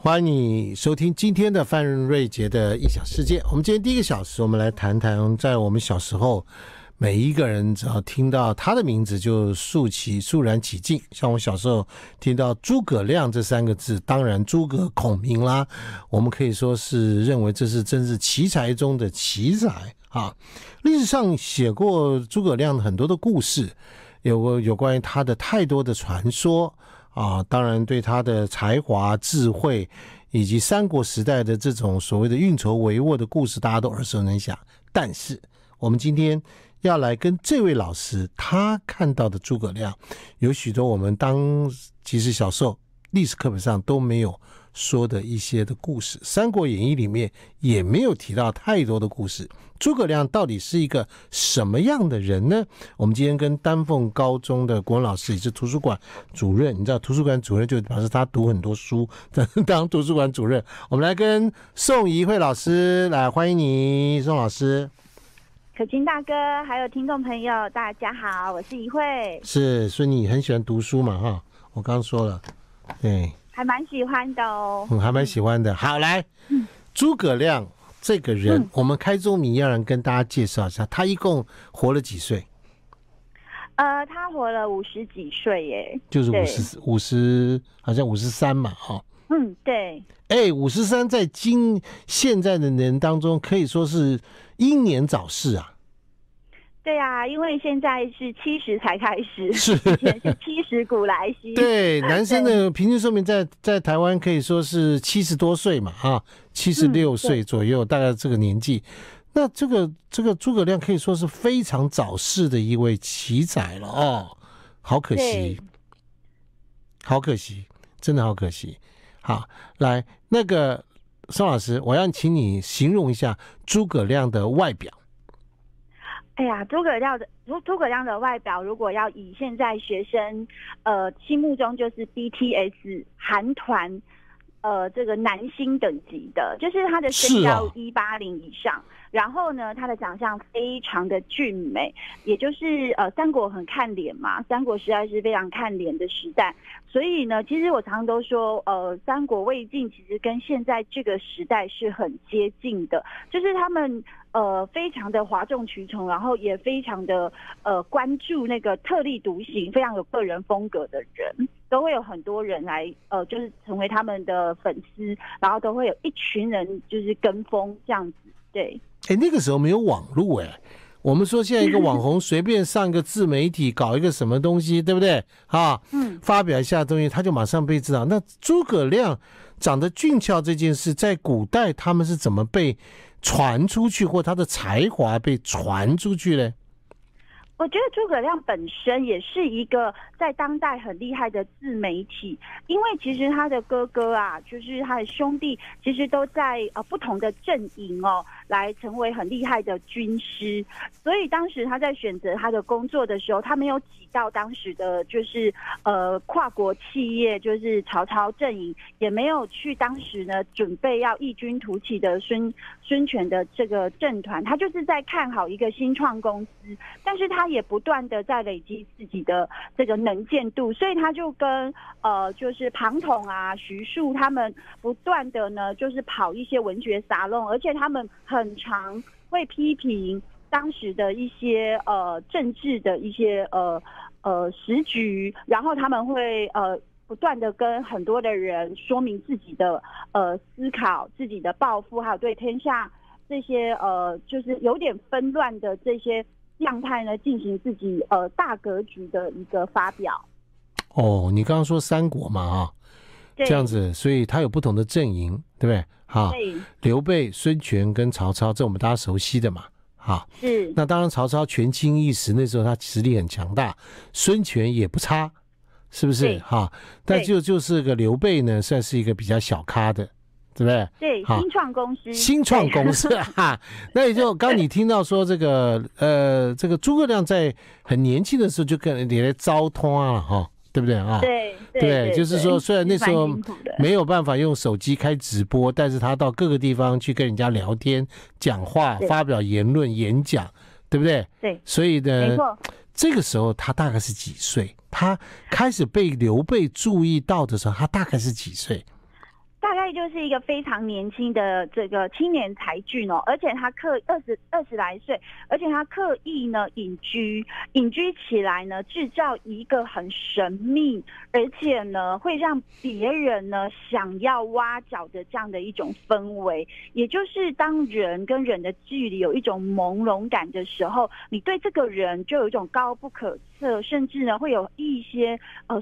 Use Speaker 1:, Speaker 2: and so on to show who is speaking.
Speaker 1: 欢迎你收听今天的范瑞杰的异想世界。我们今天第一个小时，我们来谈谈在我们小时候，每一个人只要听到他的名字就肃起肃然起敬。像我小时候听到诸葛亮这三个字，当然诸葛孔明啦，我们可以说是认为这是真是奇才中的奇才啊。历史上写过诸葛亮很多的故事，有过有关于他的太多的传说。啊，当然对他的才华、智慧，以及三国时代的这种所谓的运筹帷幄的故事，大家都耳熟能详。但是，我们今天要来跟这位老师，他看到的诸葛亮，有许多我们当其实小时候历史课本上都没有。说的一些的故事，《三国演义》里面也没有提到太多的故事。诸葛亮到底是一个什么样的人呢？我们今天跟丹凤高中的国文老师，也是图书馆主任，你知道图书馆主任就表示他读很多书，当图书馆主任。我们来跟宋怡慧老师来欢迎你，宋老师。
Speaker 2: 可亲大哥，还有听众朋友，大家好，我是怡慧。
Speaker 1: 是，所以你很喜欢读书嘛？哈，我刚刚说了，对。
Speaker 2: 还蛮喜欢的哦，
Speaker 1: 嗯，还蛮喜欢的。好，来，诸葛亮这个人，嗯、我们开宗明义跟大家介绍一下，他一共活了几岁？
Speaker 2: 呃，他活了五十几岁，耶，
Speaker 1: 就是五十五十，好像五十三嘛，哈。
Speaker 2: 嗯，对。
Speaker 1: 哎，五十三在今现在的人当中，可以说是英年早逝啊。
Speaker 2: 对啊，因为现在是七十才开始，是七十古来稀。
Speaker 1: 对，男生的平均寿命在在台湾可以说是七十多岁嘛，啊，七十六岁左右，大概这个年纪。那这个这个诸葛亮可以说是非常早逝的一位奇才了哦，好可惜，好可惜，真的好可惜。好，来那个宋老师，我要请你形容一下诸葛亮的外表。
Speaker 2: 哎呀，诸葛亮的诸诸葛亮的外表，如果要以现在学生呃心目中就是 BTS 韩团呃这个男星等级的，就是他的身高一八零以上。然后呢，他的长相非常的俊美，也就是呃，三国很看脸嘛，三国时代是非常看脸的时代，所以呢，其实我常常都说，呃，三国魏晋其实跟现在这个时代是很接近的，就是他们呃非常的哗众取宠，然后也非常的呃关注那个特立独行、非常有个人风格的人，都会有很多人来呃，就是成为他们的粉丝，然后都会有一群人就是跟风这样子，对。
Speaker 1: 哎，那个时候没有网络哎，我们说现在一个网红 随便上一个自媒体搞一个什么东西，对不对？啊，嗯，发表一下东西，他就马上被知道。那诸葛亮长得俊俏这件事，在古代他们是怎么被传出去，或他的才华被传出去呢？
Speaker 2: 我觉得诸葛亮本身也是一个在当代很厉害的自媒体，因为其实他的哥哥啊，就是他的兄弟，其实都在呃不同的阵营哦，来成为很厉害的军师。所以当时他在选择他的工作的时候，他没有挤到当时的就是呃跨国企业，就是曹操阵营，也没有去当时呢准备要异军突起的孙孙权的这个政团，他就是在看好一个新创公司，但是他。也不断的在累积自己的这个能见度，所以他就跟呃，就是庞统啊、徐庶他们不断的呢，就是跑一些文学沙龙，而且他们很常会批评当时的一些呃政治的一些呃呃时局，然后他们会呃不断的跟很多的人说明自己的呃思考、自己的抱负，还有对天下这些呃就是有点纷乱的这些。样态呢，进行自己呃大格局的一个发表。
Speaker 1: 哦，你刚刚说三国嘛，啊，这样子，所以他有不同的阵营，对不对？哈，刘备、孙权跟曹操，这我们大家熟悉的嘛，哈，是。那当然，曹操权倾一时，那时候他实力很强大，孙权也不差，是不是？哈，但就就是个刘备呢，算是一个比较小咖的。对不对？
Speaker 2: 对，新创公司，
Speaker 1: 新创公司哈，那也就 刚你听到说这个呃，这个诸葛亮在很年轻的时候就跟人家招通啊，哈，对不对啊？
Speaker 2: 对对，
Speaker 1: 对，就是说虽然那时候没有办法用手机开直播，但是他到各个地方去跟人家聊天、讲话、发表言论、演讲，对不对？
Speaker 2: 对，
Speaker 1: 所以呢，这个时候他大概是几岁？他开始被刘备注意到的时候，他大概是几岁？
Speaker 2: 大概就是一个非常年轻的这个青年才俊哦，而且他刻二十二十来岁，而且他刻意呢隐居，隐居起来呢，制造一个很神秘，而且呢会让别人呢想要挖角的这样的一种氛围。也就是当人跟人的距离有一种朦胧感的时候，你对这个人就有一种高不可测，甚至呢会有一些呃